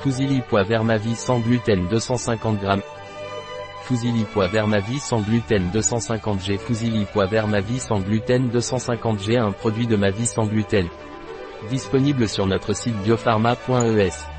Fusilli pois Vermavis sans gluten 250 g. Fusilli pois Vermavis sans gluten 250 g. Fusilli pois Vermavis sans gluten 250 g. Un produit de ma vie sans gluten. Disponible sur notre site biopharma.es.